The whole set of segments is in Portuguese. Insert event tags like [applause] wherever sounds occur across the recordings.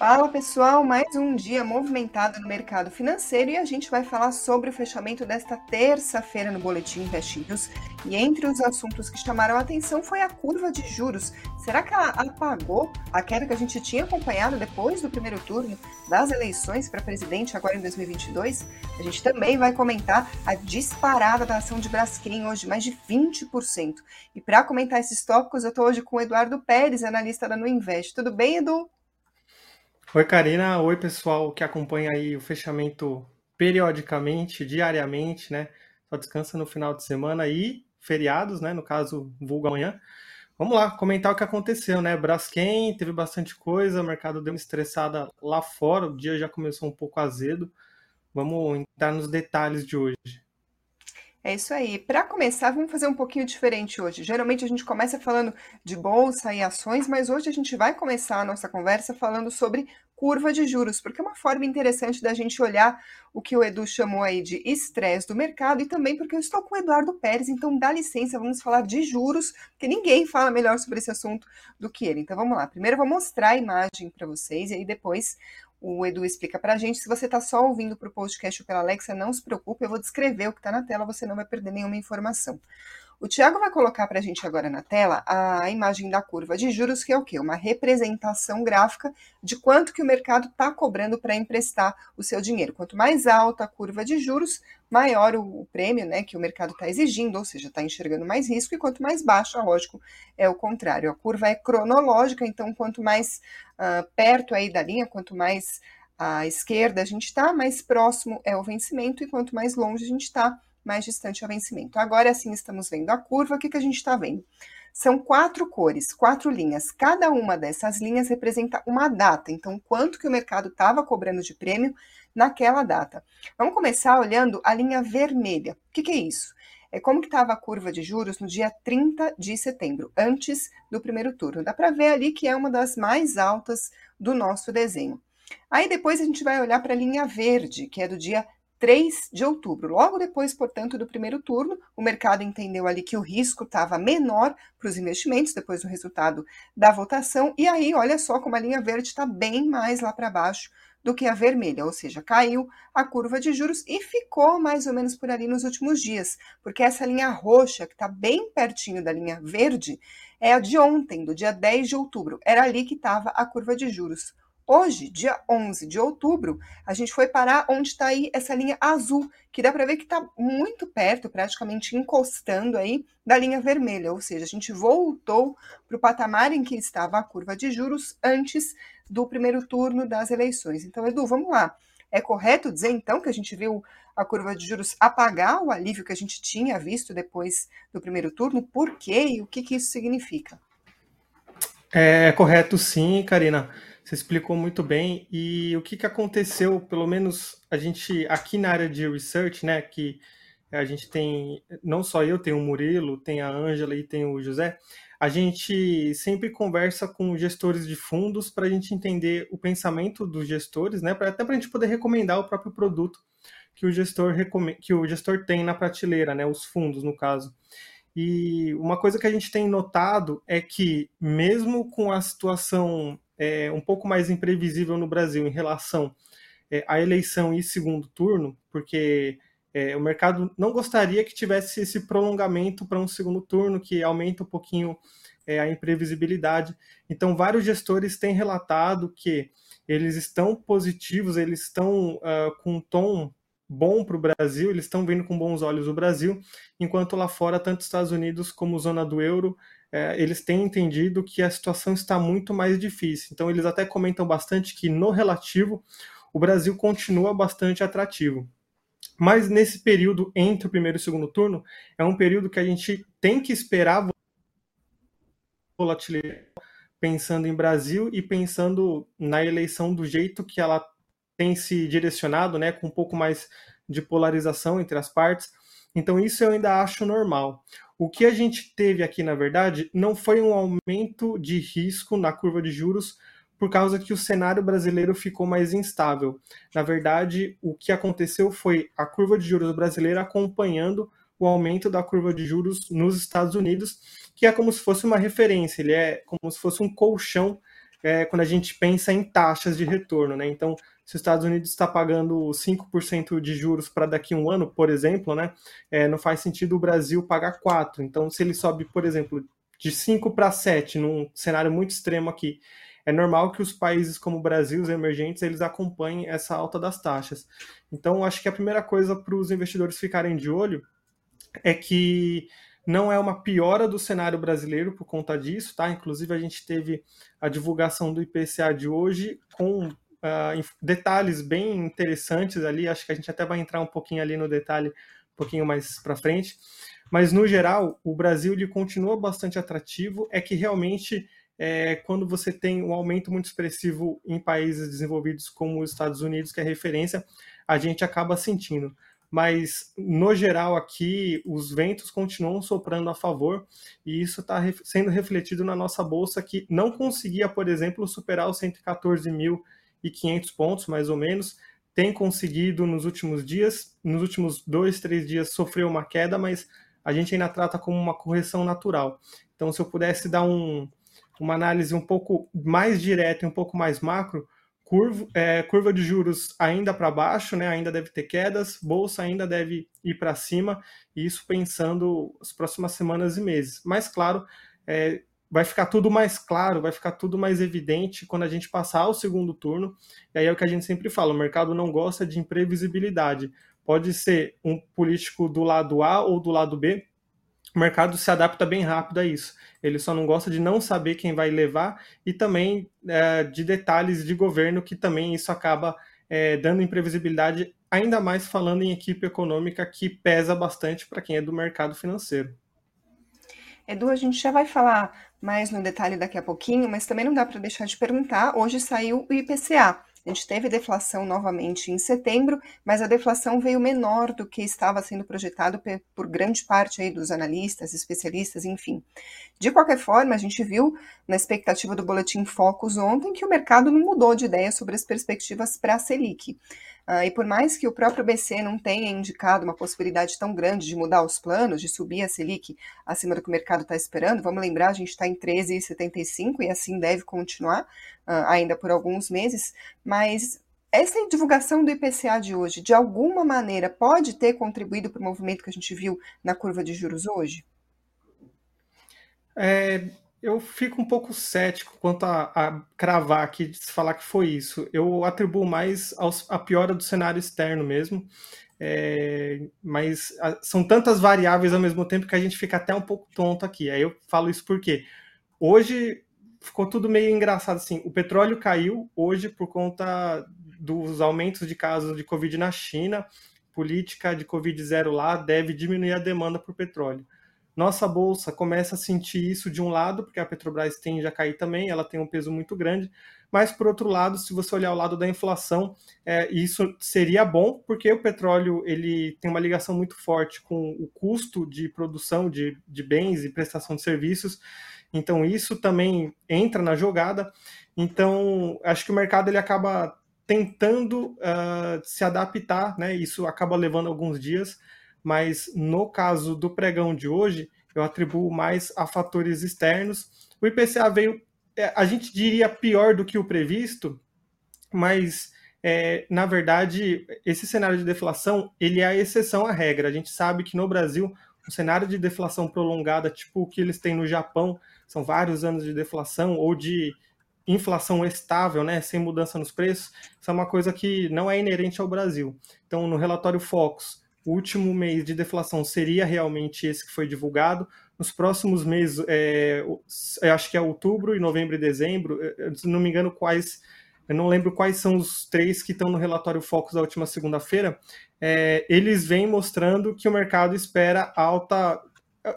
Fala pessoal, mais um dia movimentado no mercado financeiro e a gente vai falar sobre o fechamento desta terça-feira no Boletim Invest News. E entre os assuntos que chamaram a atenção foi a curva de juros. Será que ela apagou a queda que a gente tinha acompanhado depois do primeiro turno das eleições para presidente agora em 2022? A gente também vai comentar a disparada da ação de Braskem hoje, mais de 20%. E para comentar esses tópicos, eu estou hoje com o Eduardo Pérez, analista da Nuinvest. Tudo bem, Edu? Oi, Karina. Oi, pessoal que acompanha aí o fechamento periodicamente, diariamente, né? Só descansa no final de semana e feriados, né? No caso, vulga amanhã. Vamos lá, comentar o que aconteceu, né? Braskem teve bastante coisa, o mercado deu uma estressada lá fora, o dia já começou um pouco azedo. Vamos entrar nos detalhes de hoje. É isso aí. Para começar, vamos fazer um pouquinho diferente hoje. Geralmente a gente começa falando de bolsa e ações, mas hoje a gente vai começar a nossa conversa falando sobre curva de juros, porque é uma forma interessante da gente olhar o que o Edu chamou aí de estresse do mercado e também porque eu estou com o Eduardo Pérez, então dá licença, vamos falar de juros, porque ninguém fala melhor sobre esse assunto do que ele. Então vamos lá. Primeiro eu vou mostrar a imagem para vocês e aí depois o Edu explica para a gente. Se você está só ouvindo para o podcast ou pela Alexa, não se preocupe, eu vou descrever o que está na tela, você não vai perder nenhuma informação. O Tiago vai colocar para a gente agora na tela a imagem da curva de juros, que é o quê? Uma representação gráfica de quanto que o mercado está cobrando para emprestar o seu dinheiro. Quanto mais alta a curva de juros, maior o, prêmio né, que o mercado está exigindo, ou seja, está enxergando mais risco, e quanto mais baixa, lógico, é o contrário. A curva é cronológica, então quanto mais uh, perto aí da linha, quanto mais à esquerda a gente está, mais próximo é o vencimento, e quanto mais longe a gente está, mais distante ao vencimento. Agora sim estamos vendo a curva, o que, que a gente está vendo? São quatro cores, quatro linhas. Cada uma dessas linhas representa uma data. Então, quanto que o mercado estava cobrando de prêmio naquela data. Vamos começar olhando a linha vermelha. O que, que é isso? É como que estava a curva de juros no dia 30 de setembro, antes do primeiro turno. Dá para ver ali que é uma das mais altas do nosso desenho. Aí depois a gente vai olhar para a linha verde, que é do dia 3 de outubro. Logo depois, portanto, do primeiro turno, o mercado entendeu ali que o risco estava menor para os investimentos, depois do resultado da votação, e aí, olha só como a linha verde está bem mais lá para baixo do que a vermelha, ou seja, caiu a curva de juros e ficou mais ou menos por ali nos últimos dias, porque essa linha roxa, que está bem pertinho da linha verde, é a de ontem, do dia 10 de outubro. Era ali que estava a curva de juros. Hoje, dia 11 de outubro, a gente foi parar onde está aí essa linha azul, que dá para ver que está muito perto, praticamente encostando aí da linha vermelha, ou seja, a gente voltou para o patamar em que estava a curva de juros antes do primeiro turno das eleições. Então, Edu, vamos lá. É correto dizer então que a gente viu a curva de juros apagar o alívio que a gente tinha visto depois do primeiro turno? Por quê e o que, que isso significa? É correto, sim, Karina. Você explicou muito bem. E o que, que aconteceu, pelo menos a gente aqui na área de research, né? Que a gente tem, não só eu, tem o Murilo, tem a Ângela e tem o José. A gente sempre conversa com gestores de fundos para a gente entender o pensamento dos gestores, né? Até para a gente poder recomendar o próprio produto que o gestor que o gestor tem na prateleira, né? Os fundos, no caso. E uma coisa que a gente tem notado é que, mesmo com a situação é, um pouco mais imprevisível no Brasil em relação é, à eleição e segundo turno, porque é, o mercado não gostaria que tivesse esse prolongamento para um segundo turno que aumenta um pouquinho é, a imprevisibilidade. Então, vários gestores têm relatado que eles estão positivos, eles estão uh, com um tom bom para o Brasil, eles estão vendo com bons olhos o Brasil, enquanto lá fora, tanto Estados Unidos como zona do euro é, eles têm entendido que a situação está muito mais difícil. Então, eles até comentam bastante que, no relativo, o Brasil continua bastante atrativo. Mas nesse período entre o primeiro e o segundo turno, é um período que a gente tem que esperar volatilidade, pensando em Brasil e pensando na eleição do jeito que ela tem se direcionado, né, com um pouco mais de polarização entre as partes. Então, isso eu ainda acho normal. O que a gente teve aqui, na verdade, não foi um aumento de risco na curva de juros por causa que o cenário brasileiro ficou mais instável. Na verdade, o que aconteceu foi a curva de juros brasileira acompanhando o aumento da curva de juros nos Estados Unidos, que é como se fosse uma referência, ele é como se fosse um colchão é, quando a gente pensa em taxas de retorno, né? Então, se os Estados Unidos está pagando 5% de juros para daqui a um ano, por exemplo, né? É, não faz sentido o Brasil pagar 4%. Então, se ele sobe, por exemplo, de 5 para 7, num cenário muito extremo aqui, é normal que os países como o Brasil, os emergentes, eles acompanhem essa alta das taxas. Então, acho que a primeira coisa para os investidores ficarem de olho é que não é uma piora do cenário brasileiro por conta disso, tá? Inclusive, a gente teve a divulgação do IPCA de hoje com uh, detalhes bem interessantes ali. Acho que a gente até vai entrar um pouquinho ali no detalhe um pouquinho mais para frente. Mas, no geral, o Brasil ele continua bastante atrativo. É que realmente, é, quando você tem um aumento muito expressivo em países desenvolvidos como os Estados Unidos, que é referência, a gente acaba sentindo mas no geral aqui os ventos continuam soprando a favor e isso está sendo refletido na nossa bolsa que não conseguia, por exemplo, superar os 114.500 pontos, mais ou menos. Tem conseguido nos últimos dias, nos últimos dois, três dias sofreu uma queda, mas a gente ainda trata como uma correção natural. Então, se eu pudesse dar um, uma análise um pouco mais direta e um pouco mais macro, Curva, é, curva de juros ainda para baixo, né? ainda deve ter quedas, bolsa ainda deve ir para cima, e isso pensando as próximas semanas e meses. Mas, claro, é, vai ficar tudo mais claro, vai ficar tudo mais evidente quando a gente passar ao segundo turno. E aí é o que a gente sempre fala: o mercado não gosta de imprevisibilidade. Pode ser um político do lado A ou do lado B, o mercado se adapta bem rápido a isso. Ele só não gosta de não saber quem vai levar e também é, de detalhes de governo, que também isso acaba é, dando imprevisibilidade, ainda mais falando em equipe econômica, que pesa bastante para quem é do mercado financeiro. Edu, a gente já vai falar mais no detalhe daqui a pouquinho, mas também não dá para deixar de perguntar. Hoje saiu o IPCA, a gente teve deflação novamente em setembro, mas a deflação veio menor do que estava sendo projetado por grande parte aí dos analistas, especialistas, enfim. De qualquer forma, a gente viu na expectativa do boletim Focus ontem que o mercado não mudou de ideia sobre as perspectivas para a Selic. Uh, e por mais que o próprio BC não tenha indicado uma possibilidade tão grande de mudar os planos, de subir a Selic acima do que o mercado está esperando, vamos lembrar, a gente está em 13,75 e assim deve continuar uh, ainda por alguns meses, mas essa divulgação do IPCA de hoje, de alguma maneira, pode ter contribuído para o movimento que a gente viu na curva de juros hoje? É, eu fico um pouco cético quanto a, a cravar aqui, de falar que foi isso. Eu atribuo mais aos, a piora do cenário externo mesmo. É, mas a, são tantas variáveis ao mesmo tempo que a gente fica até um pouco tonto aqui. Aí eu falo isso porque hoje ficou tudo meio engraçado assim. O petróleo caiu hoje por conta dos aumentos de casos de Covid na China. Política de Covid zero lá deve diminuir a demanda por petróleo. Nossa bolsa começa a sentir isso de um lado, porque a Petrobras tende a cair também, ela tem um peso muito grande, mas por outro lado, se você olhar o lado da inflação, é, isso seria bom, porque o petróleo ele tem uma ligação muito forte com o custo de produção de, de bens e prestação de serviços, então isso também entra na jogada. Então, acho que o mercado ele acaba tentando uh, se adaptar, né? Isso acaba levando alguns dias, mas no caso do pregão de hoje, eu atribuo mais a fatores externos. O IPCA veio, é, a gente diria pior do que o previsto, mas é, na verdade esse cenário de deflação ele é a exceção à regra. A gente sabe que no Brasil um cenário de deflação prolongada, tipo o que eles têm no Japão, são vários anos de deflação ou de inflação estável, né, sem mudança nos preços, isso é uma coisa que não é inerente ao Brasil. Então, no relatório Focus, último mês de deflação seria realmente esse que foi divulgado. Nos próximos meses, é, eu acho que é outubro e novembro e dezembro, se não me engano, quais. Eu não lembro quais são os três que estão no relatório Focus da última segunda-feira. É, eles vêm mostrando que o mercado espera alta.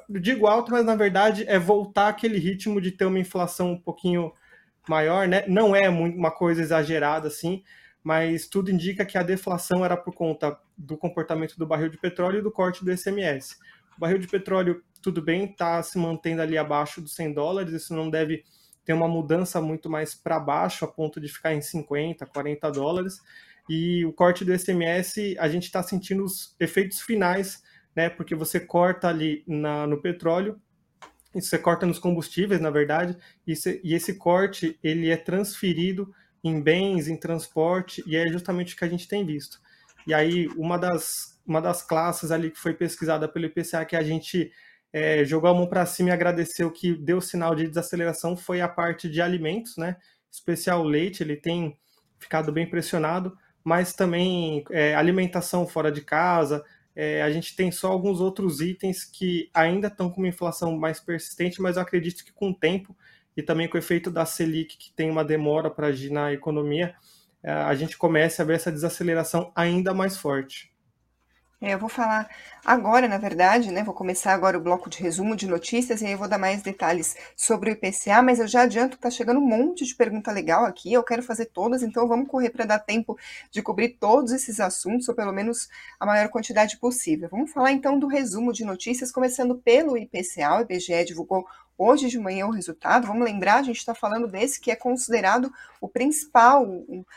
Digo alta, mas na verdade é voltar aquele ritmo de ter uma inflação um pouquinho maior, né? Não é uma coisa exagerada assim, mas tudo indica que a deflação era por conta do comportamento do barril de petróleo e do corte do SMS. O barril de petróleo, tudo bem, está se mantendo ali abaixo dos 100 dólares, isso não deve ter uma mudança muito mais para baixo, a ponto de ficar em 50, 40 dólares. E o corte do SMS, a gente está sentindo os efeitos finais, né? Porque você corta ali na, no petróleo você corta nos combustíveis, na verdade, e, e esse corte ele é transferido em bens, em transporte, e é justamente o que a gente tem visto. E aí, uma das, uma das classes ali que foi pesquisada pelo IPCA que a gente é, jogou a mão para cima e agradeceu que deu sinal de desaceleração foi a parte de alimentos, né? Especial leite, ele tem ficado bem pressionado, mas também é, alimentação fora de casa. É, a gente tem só alguns outros itens que ainda estão com uma inflação mais persistente, mas eu acredito que com o tempo e também com o efeito da Selic, que tem uma demora para agir na economia, é, a gente comece a ver essa desaceleração ainda mais forte. É, eu vou falar agora, na verdade, né? Vou começar agora o bloco de resumo de notícias e aí eu vou dar mais detalhes sobre o IPCA, mas eu já adianto que tá chegando um monte de pergunta legal aqui, eu quero fazer todas, então vamos correr para dar tempo de cobrir todos esses assuntos, ou pelo menos a maior quantidade possível. Vamos falar então do resumo de notícias, começando pelo IPCA, o IBGE divulgou hoje de manhã o resultado. Vamos lembrar, a gente está falando desse que é considerado o principal,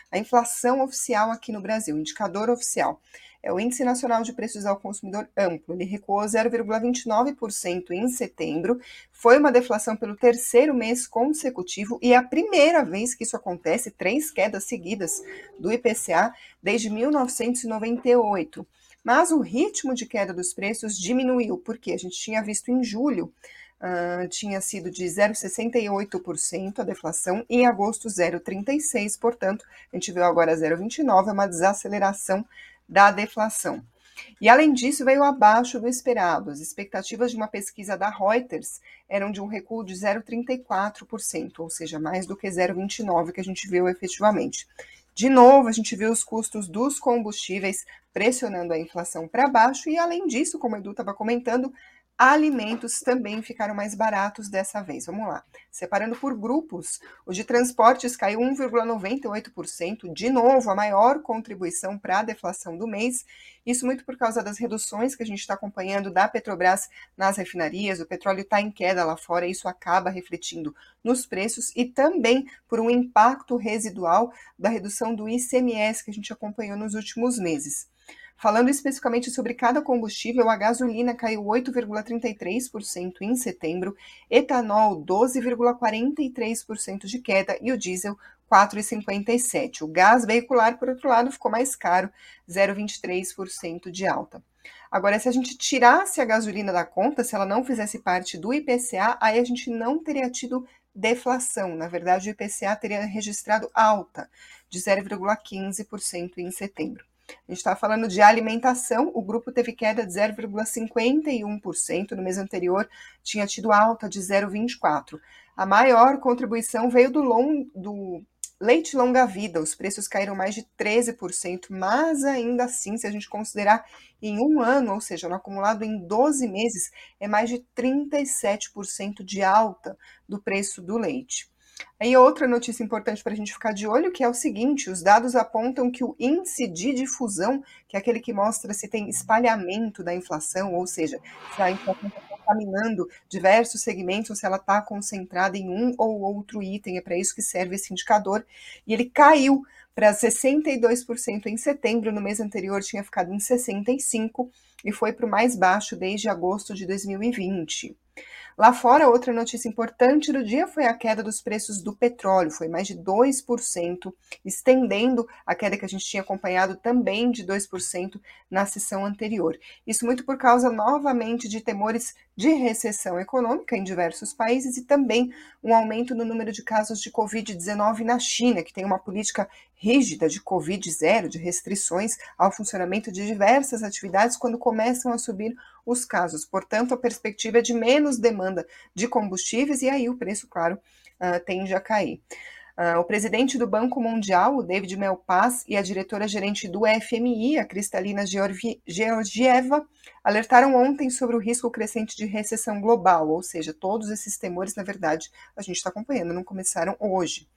a inflação oficial aqui no Brasil, indicador oficial é o Índice Nacional de Preços ao Consumidor Amplo. Ele recuou 0,29% em setembro. Foi uma deflação pelo terceiro mês consecutivo e é a primeira vez que isso acontece, três quedas seguidas do IPCA desde 1998. Mas o ritmo de queda dos preços diminuiu, porque a gente tinha visto em julho Uh, tinha sido de 0,68% a deflação, e em agosto 0,36%, portanto, a gente viu agora 0,29%, é uma desaceleração da deflação. E além disso, veio abaixo do esperado. As expectativas de uma pesquisa da Reuters eram de um recuo de 0,34%, ou seja, mais do que 0,29% que a gente viu efetivamente. De novo, a gente viu os custos dos combustíveis pressionando a inflação para baixo, e além disso, como o Edu estava comentando, Alimentos também ficaram mais baratos dessa vez. Vamos lá. Separando por grupos, o de transportes caiu 1,98%, de novo, a maior contribuição para a deflação do mês. Isso muito por causa das reduções que a gente está acompanhando da Petrobras nas refinarias. O petróleo está em queda lá fora, isso acaba refletindo nos preços e também por um impacto residual da redução do ICMS que a gente acompanhou nos últimos meses. Falando especificamente sobre cada combustível, a gasolina caiu 8,33% em setembro, etanol 12,43% de queda e o diesel 4,57%. O gás veicular, por outro lado, ficou mais caro, 0,23% de alta. Agora, se a gente tirasse a gasolina da conta, se ela não fizesse parte do IPCA, aí a gente não teria tido deflação. Na verdade, o IPCA teria registrado alta de 0,15% em setembro. A gente está falando de alimentação, o grupo teve queda de 0,51%, no mês anterior tinha tido alta de 0,24%. A maior contribuição veio do, long, do leite longa-vida, os preços caíram mais de 13%, mas ainda assim, se a gente considerar em um ano, ou seja, no acumulado em 12 meses, é mais de 37% de alta do preço do leite. Aí outra notícia importante para a gente ficar de olho, que é o seguinte, os dados apontam que o índice de difusão, que é aquele que mostra se tem espalhamento da inflação, ou seja, se a inflação está contaminando diversos segmentos, ou se ela está concentrada em um ou outro item, é para isso que serve esse indicador, e ele caiu para 62% em setembro, no mês anterior tinha ficado em 65% e foi para o mais baixo desde agosto de 2020. Lá fora, outra notícia importante do dia foi a queda dos preços do petróleo, foi mais de 2%, estendendo a queda que a gente tinha acompanhado também de 2% na sessão anterior. Isso muito por causa novamente de temores de recessão econômica em diversos países e também um aumento no número de casos de Covid-19 na China, que tem uma política rígida de Covid zero, de restrições ao funcionamento de diversas atividades quando começam a subir os casos. Portanto, a perspectiva é de menos demanda de combustíveis e aí o preço, claro, uh, tende a cair. Uh, o presidente do Banco Mundial, o David Melpaz, e a diretora-gerente do FMI, a Cristalina Georgieva, alertaram ontem sobre o risco crescente de recessão global, ou seja, todos esses temores, na verdade, a gente está acompanhando, não começaram hoje.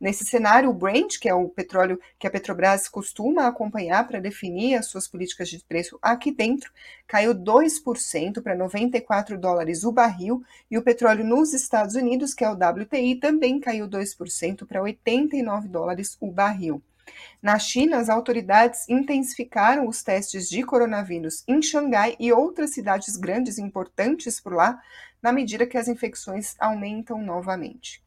Nesse cenário, o Brent, que é o petróleo que a Petrobras costuma acompanhar para definir as suas políticas de preço aqui dentro, caiu 2% para 94 dólares o barril, e o petróleo nos Estados Unidos, que é o WTI, também caiu 2% para 89 dólares o barril. Na China, as autoridades intensificaram os testes de coronavírus em Xangai e outras cidades grandes importantes por lá, na medida que as infecções aumentam novamente.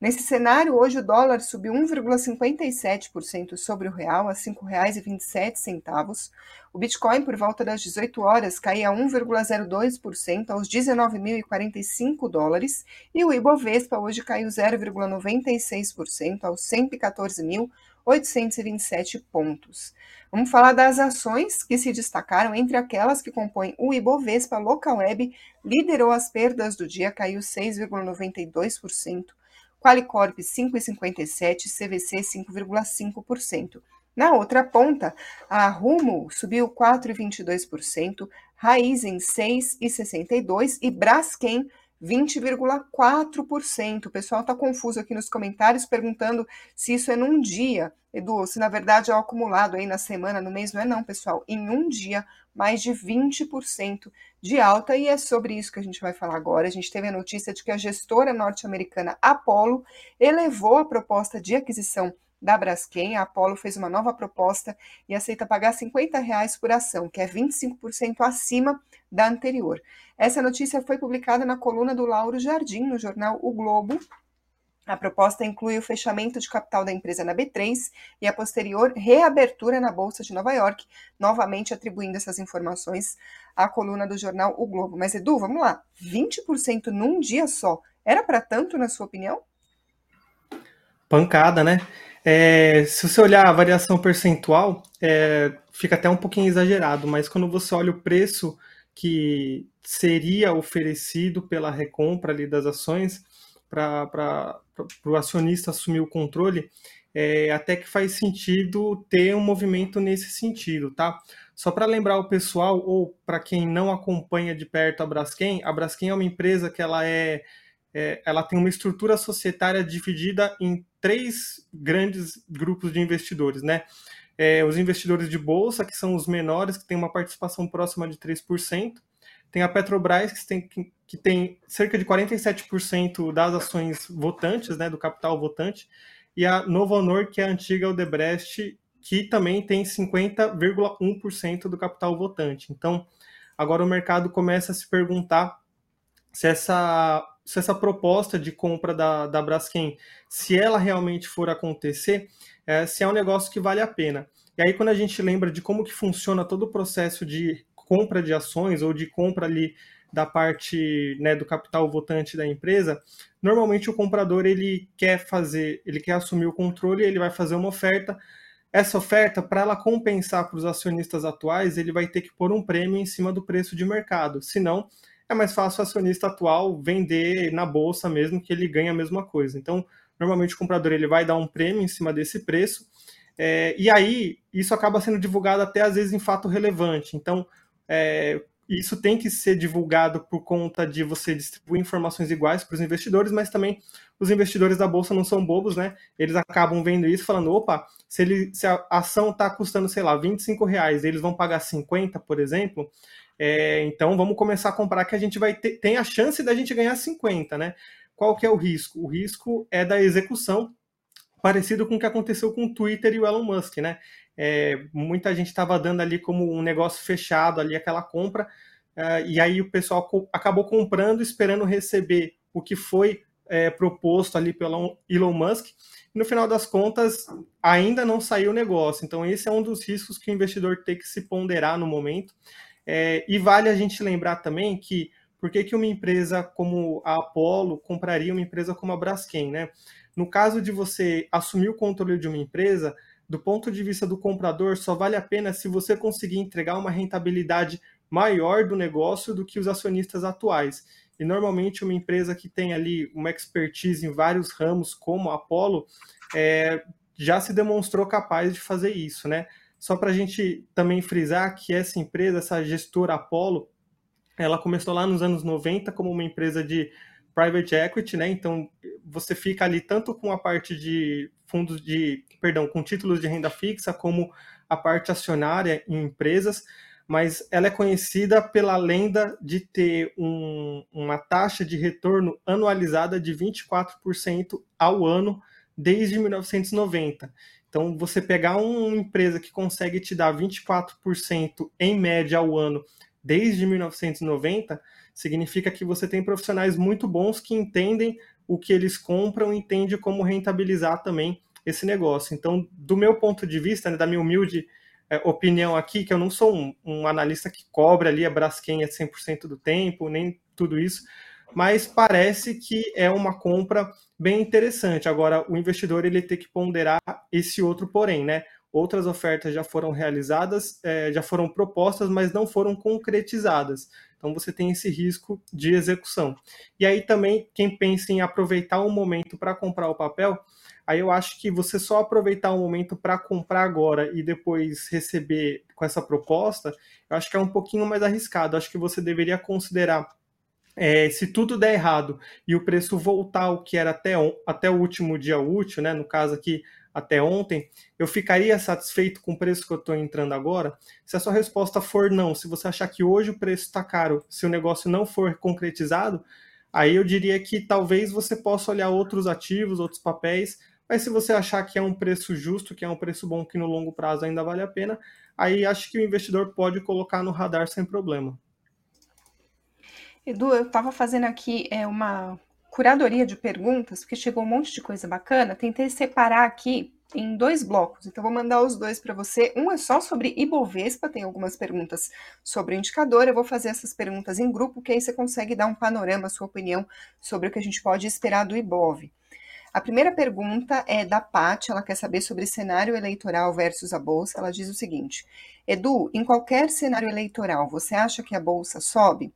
Nesse cenário, hoje o dólar subiu 1,57% sobre o real a R$ 5,27. O Bitcoin, por volta das 18 horas, caía 1,02% aos 19.045 dólares e o Ibovespa hoje caiu 0,96% aos 114.827 pontos. Vamos falar das ações que se destacaram entre aquelas que compõem o Ibovespa Local Web, liderou as perdas do dia, caiu 6,92%. Qualicorp 5,57%, CVC 5,5%. Na outra ponta, a Rumo subiu 4,22%, Raizen 6,62% e Braskem 20,4%. O pessoal está confuso aqui nos comentários perguntando se isso é num dia, Edu, se na verdade é o acumulado aí na semana, no mês, não é não, pessoal. Em um dia, mais de 20% de alta, e é sobre isso que a gente vai falar agora. A gente teve a notícia de que a gestora norte-americana Apollo elevou a proposta de aquisição da Braskem. A Apollo fez uma nova proposta e aceita pagar 50 reais por ação, que é 25% acima da anterior. Essa notícia foi publicada na coluna do Lauro Jardim, no jornal O Globo, a proposta inclui o fechamento de capital da empresa na B3 e a posterior reabertura na Bolsa de Nova York, novamente atribuindo essas informações à coluna do jornal O Globo. Mas, Edu, vamos lá: 20% num dia só. Era para tanto, na sua opinião? Pancada, né? É, se você olhar a variação percentual, é, fica até um pouquinho exagerado, mas quando você olha o preço que seria oferecido pela recompra ali das ações, para o acionista assumir o controle, é, até que faz sentido ter um movimento nesse sentido, tá? Só para lembrar o pessoal, ou para quem não acompanha de perto a Braskem, a Braskem é uma empresa que ela é, é, ela tem uma estrutura societária dividida em três grandes grupos de investidores, né? É, os investidores de bolsa, que são os menores, que têm uma participação próxima de 3%, tem a Petrobras, que tem, que tem cerca de 47% das ações votantes, né, do capital votante, e a Novo Honor, que é a antiga Odebrecht, que também tem 50,1% do capital votante. Então, agora o mercado começa a se perguntar se essa, se essa proposta de compra da, da Braskem, se ela realmente for acontecer, é, se é um negócio que vale a pena. E aí, quando a gente lembra de como que funciona todo o processo de compra de ações ou de compra ali da parte né, do capital votante da empresa, normalmente o comprador ele quer fazer, ele quer assumir o controle, ele vai fazer uma oferta. Essa oferta, para ela compensar para os acionistas atuais, ele vai ter que pôr um prêmio em cima do preço de mercado. Senão, é mais fácil o acionista atual vender na bolsa mesmo que ele ganha a mesma coisa. Então, normalmente o comprador ele vai dar um prêmio em cima desse preço. É, e aí, isso acaba sendo divulgado até às vezes em fato relevante. Então, é, isso tem que ser divulgado por conta de você distribuir informações iguais para os investidores, mas também os investidores da bolsa não são bobos, né? Eles acabam vendo isso falando, opa, se, ele, se a ação está custando, sei lá, 25 reais, eles vão pagar 50, por exemplo, é, então vamos começar a comprar que a gente vai ter tem a chance da gente ganhar 50, né? Qual que é o risco? O risco é da execução, parecido com o que aconteceu com o Twitter e o Elon Musk, né? É, muita gente estava dando ali como um negócio fechado ali aquela compra, uh, e aí o pessoal co acabou comprando, esperando receber o que foi é, proposto ali pelo Elon Musk. E no final das contas, ainda não saiu o negócio. Então, esse é um dos riscos que o investidor tem que se ponderar no momento. É, e vale a gente lembrar também que por que, que uma empresa como a Apollo compraria uma empresa como a Braskem, né? No caso de você assumir o controle de uma empresa, do ponto de vista do comprador, só vale a pena se você conseguir entregar uma rentabilidade maior do negócio do que os acionistas atuais. E normalmente uma empresa que tem ali uma expertise em vários ramos, como a Apollo, é, já se demonstrou capaz de fazer isso, né? Só para a gente também frisar que essa empresa, essa gestora Apollo, ela começou lá nos anos 90 como uma empresa de private equity, né? Então você fica ali tanto com a parte de fundos de, perdão, com títulos de renda fixa, como a parte acionária em empresas, mas ela é conhecida pela lenda de ter um, uma taxa de retorno anualizada de 24% ao ano desde 1990. Então, você pegar uma empresa que consegue te dar 24% em média ao ano desde 1990, significa que você tem profissionais muito bons que entendem o que eles compram, entendem como rentabilizar também esse negócio. Então, do meu ponto de vista, né, da minha humilde é, opinião aqui, que eu não sou um, um analista que cobre ali a Braskem 100% do tempo, nem tudo isso, mas parece que é uma compra bem interessante. Agora, o investidor ele tem que ponderar esse outro porém, né? Outras ofertas já foram realizadas, é, já foram propostas, mas não foram concretizadas. Então você tem esse risco de execução. E aí também, quem pensa em aproveitar um momento para comprar o papel, aí eu acho que você só aproveitar um momento para comprar agora e depois receber com essa proposta, eu acho que é um pouquinho mais arriscado. Eu acho que você deveria considerar é, se tudo der errado e o preço voltar ao que era até, até o último dia útil, né, no caso aqui até ontem, eu ficaria satisfeito com o preço que eu estou entrando agora? Se a sua resposta for não, se você achar que hoje o preço está caro, se o negócio não for concretizado, aí eu diria que talvez você possa olhar outros ativos, outros papéis, mas se você achar que é um preço justo, que é um preço bom, que no longo prazo ainda vale a pena, aí acho que o investidor pode colocar no radar sem problema. Edu, eu estava fazendo aqui é, uma curadoria de perguntas, porque chegou um monte de coisa bacana. Tentei separar aqui em dois blocos, então vou mandar os dois para você. Um é só sobre Ibovespa, tem algumas perguntas sobre o indicador. Eu vou fazer essas perguntas em grupo, que aí você consegue dar um panorama, sua opinião sobre o que a gente pode esperar do Ibov. A primeira pergunta é da Paty, ela quer saber sobre cenário eleitoral versus a bolsa. Ela diz o seguinte: Edu, em qualquer cenário eleitoral, você acha que a bolsa sobe?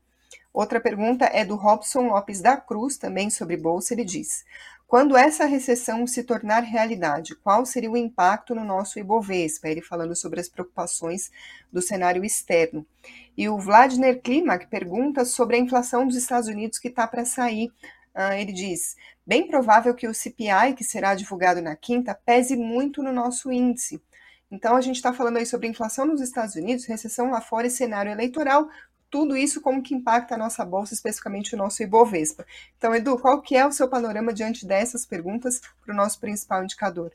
Outra pergunta é do Robson Lopes da Cruz, também sobre bolsa. Ele diz: quando essa recessão se tornar realidade, qual seria o impacto no nosso Ibovespa? Ele falando sobre as preocupações do cenário externo. E o Vladimir Klimak pergunta sobre a inflação dos Estados Unidos que está para sair. Uh, ele diz: bem provável que o CPI, que será divulgado na quinta, pese muito no nosso índice. Então, a gente está falando aí sobre inflação nos Estados Unidos, recessão lá fora e cenário eleitoral tudo isso como que impacta a nossa bolsa, especificamente o nosso Ibovespa. Então, Edu, qual que é o seu panorama diante dessas perguntas para o nosso principal indicador?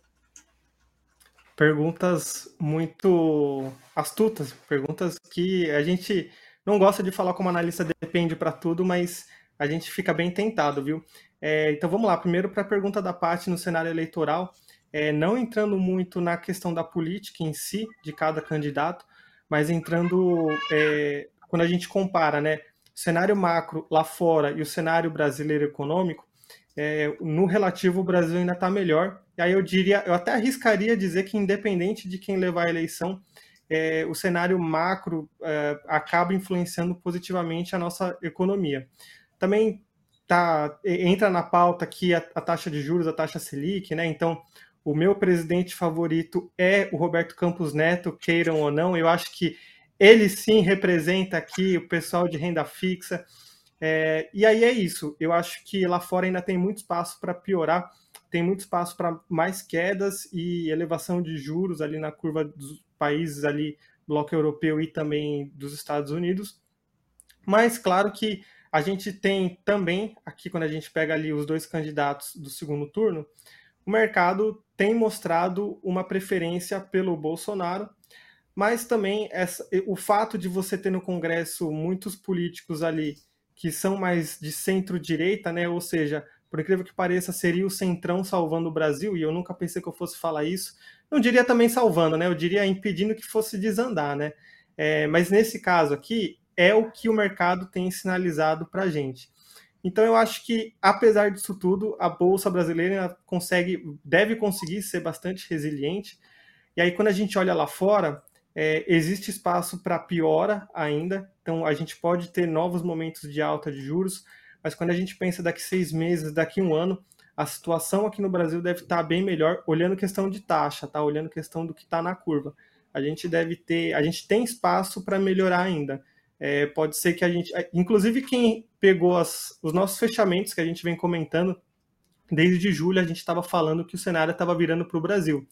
Perguntas muito astutas, perguntas que a gente não gosta de falar como analista depende para tudo, mas a gente fica bem tentado, viu? É, então vamos lá, primeiro para a pergunta da parte no cenário eleitoral, é, não entrando muito na questão da política em si, de cada candidato, mas entrando é, quando a gente compara né, o cenário macro lá fora e o cenário brasileiro econômico, é, no relativo o Brasil ainda está melhor. E aí eu diria, eu até arriscaria dizer que independente de quem levar a eleição, é, o cenário macro é, acaba influenciando positivamente a nossa economia. Também tá, entra na pauta aqui a, a taxa de juros, a taxa Selic, né? Então, o meu presidente favorito é o Roberto Campos Neto, queiram ou não. Eu acho que ele sim representa aqui o pessoal de renda fixa. É, e aí é isso. Eu acho que lá fora ainda tem muito espaço para piorar, tem muito espaço para mais quedas e elevação de juros ali na curva dos países ali, bloco europeu e também dos Estados Unidos. Mas claro que a gente tem também, aqui quando a gente pega ali os dois candidatos do segundo turno, o mercado tem mostrado uma preferência pelo Bolsonaro, mas também essa, o fato de você ter no Congresso muitos políticos ali que são mais de centro-direita, né? Ou seja, por incrível que pareça, seria o centrão salvando o Brasil, e eu nunca pensei que eu fosse falar isso. Não diria também salvando, né? Eu diria impedindo que fosse desandar, né? É, mas nesse caso aqui, é o que o mercado tem sinalizado para a gente. Então eu acho que, apesar disso tudo, a Bolsa Brasileira consegue, deve conseguir ser bastante resiliente. E aí, quando a gente olha lá fora, é, existe espaço para piora ainda, então a gente pode ter novos momentos de alta de juros, mas quando a gente pensa daqui seis meses, daqui um ano, a situação aqui no Brasil deve estar tá bem melhor, olhando questão de taxa, tá? Olhando questão do que está na curva. A gente deve ter, a gente tem espaço para melhorar ainda. É, pode ser que a gente, inclusive quem pegou as, os nossos fechamentos que a gente vem comentando desde julho, a gente estava falando que o cenário estava virando para o Brasil.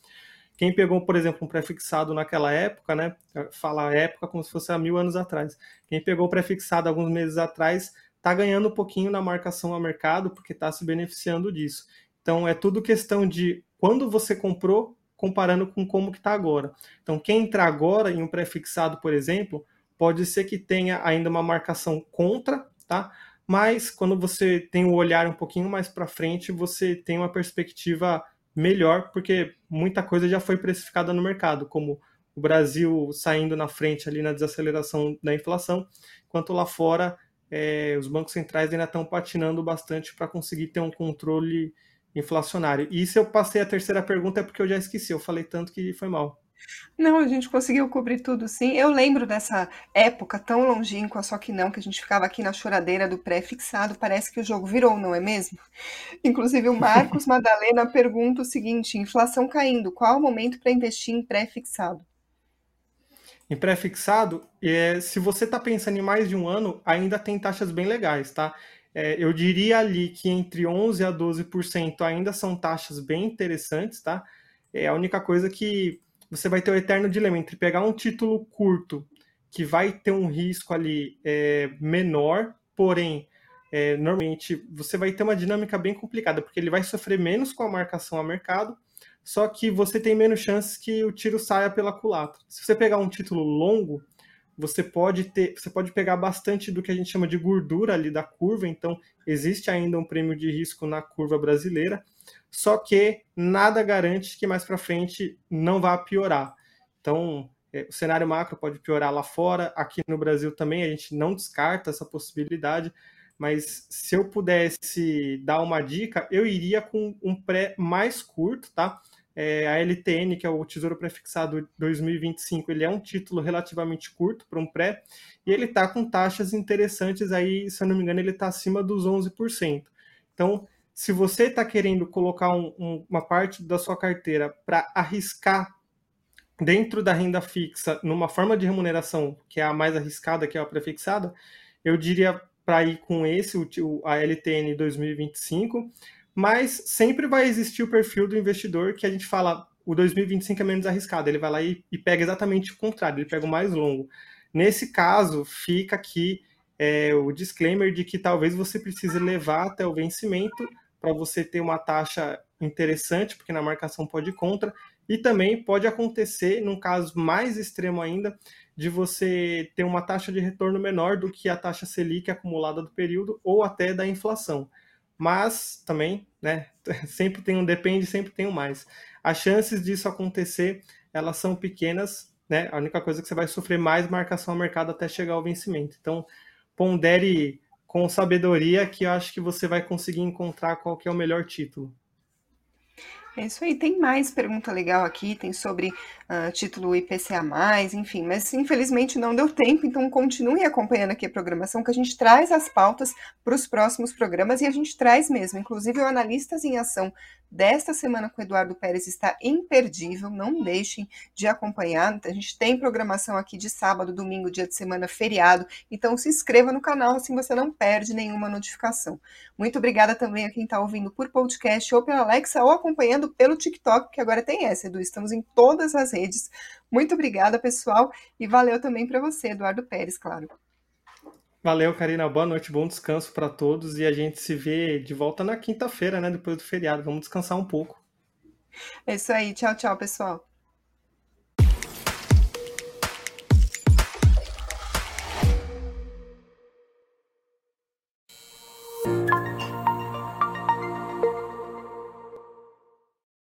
Quem pegou, por exemplo, um prefixado naquela época, né? Fala época como se fosse há mil anos atrás. Quem pegou o prefixado alguns meses atrás está ganhando um pouquinho na marcação ao mercado porque está se beneficiando disso. Então é tudo questão de quando você comprou comparando com como que está agora. Então quem entrar agora em um prefixado, por exemplo, pode ser que tenha ainda uma marcação contra tá? Mas quando você tem o olhar um pouquinho mais para frente, você tem uma perspectiva melhor, porque muita coisa já foi precificada no mercado, como o Brasil saindo na frente ali na desaceleração da inflação, enquanto lá fora é, os bancos centrais ainda estão patinando bastante para conseguir ter um controle inflacionário. E se eu passei a terceira pergunta é porque eu já esqueci, eu falei tanto que foi mal. Não, a gente conseguiu cobrir tudo, sim. Eu lembro dessa época tão longínqua, só que não, que a gente ficava aqui na choradeira do pré-fixado. Parece que o jogo virou, não é mesmo? Inclusive, o [laughs] Marcos Madalena pergunta o seguinte: inflação caindo, qual o momento para investir em pré-fixado? Em pré-fixado, é, se você está pensando em mais de um ano, ainda tem taxas bem legais, tá? É, eu diria ali que entre 11% a 12% ainda são taxas bem interessantes, tá? É a única coisa que você vai ter o eterno dilema entre pegar um título curto, que vai ter um risco ali é, menor, porém, é, normalmente você vai ter uma dinâmica bem complicada, porque ele vai sofrer menos com a marcação a mercado, só que você tem menos chances que o tiro saia pela culatra. Se você pegar um título longo, você pode ter, você pode pegar bastante do que a gente chama de gordura ali da curva, então existe ainda um prêmio de risco na curva brasileira, só que nada garante que mais para frente não vá piorar. Então, é, o cenário macro pode piorar lá fora, aqui no Brasil também a gente não descarta essa possibilidade, mas se eu pudesse dar uma dica, eu iria com um pré mais curto, tá? É, a LTN, que é o Tesouro Prefixado 2025, ele é um título relativamente curto para um pré, e ele está com taxas interessantes aí, se eu não me engano, ele está acima dos 11%. Então, se você está querendo colocar um, um, uma parte da sua carteira para arriscar dentro da renda fixa, numa forma de remuneração que é a mais arriscada, que é a prefixada, eu diria para ir com esse, o, a LTN 2025, mas sempre vai existir o perfil do investidor que a gente fala o 2025 é menos arriscado, ele vai lá e, e pega exatamente o contrário, ele pega o mais longo. Nesse caso, fica aqui é, o disclaimer de que talvez você precise levar até o vencimento para você ter uma taxa interessante, porque na marcação pode ir contra, e também pode acontecer, num caso mais extremo ainda, de você ter uma taxa de retorno menor do que a taxa Selic acumulada do período ou até da inflação. Mas também, né, [laughs] sempre tem um depende, sempre tem um mais. As chances disso acontecer, elas são pequenas, né? A única coisa é que você vai sofrer mais marcação ao mercado até chegar ao vencimento. Então, pondere com sabedoria que eu acho que você vai conseguir encontrar qual que é o melhor título. É isso aí, tem mais pergunta legal aqui, tem sobre uh, título IPCA+, enfim, mas infelizmente não deu tempo, então continue acompanhando aqui a programação, que a gente traz as pautas para os próximos programas e a gente traz mesmo, inclusive o Analistas em Ação desta semana com o Eduardo Pérez está imperdível, não deixem de acompanhar. A gente tem programação aqui de sábado, domingo, dia de semana, feriado, então se inscreva no canal, assim você não perde nenhuma notificação. Muito obrigada também a quem está ouvindo por podcast ou pela Alexa ou acompanhando pelo TikTok, que agora tem essa, Edu. Estamos em todas as redes. Muito obrigada, pessoal, e valeu também para você, Eduardo Pérez, claro. Valeu, Karina. Boa noite, bom descanso para todos e a gente se vê de volta na quinta-feira, né? Depois do feriado. Vamos descansar um pouco. É isso aí. Tchau, tchau, pessoal.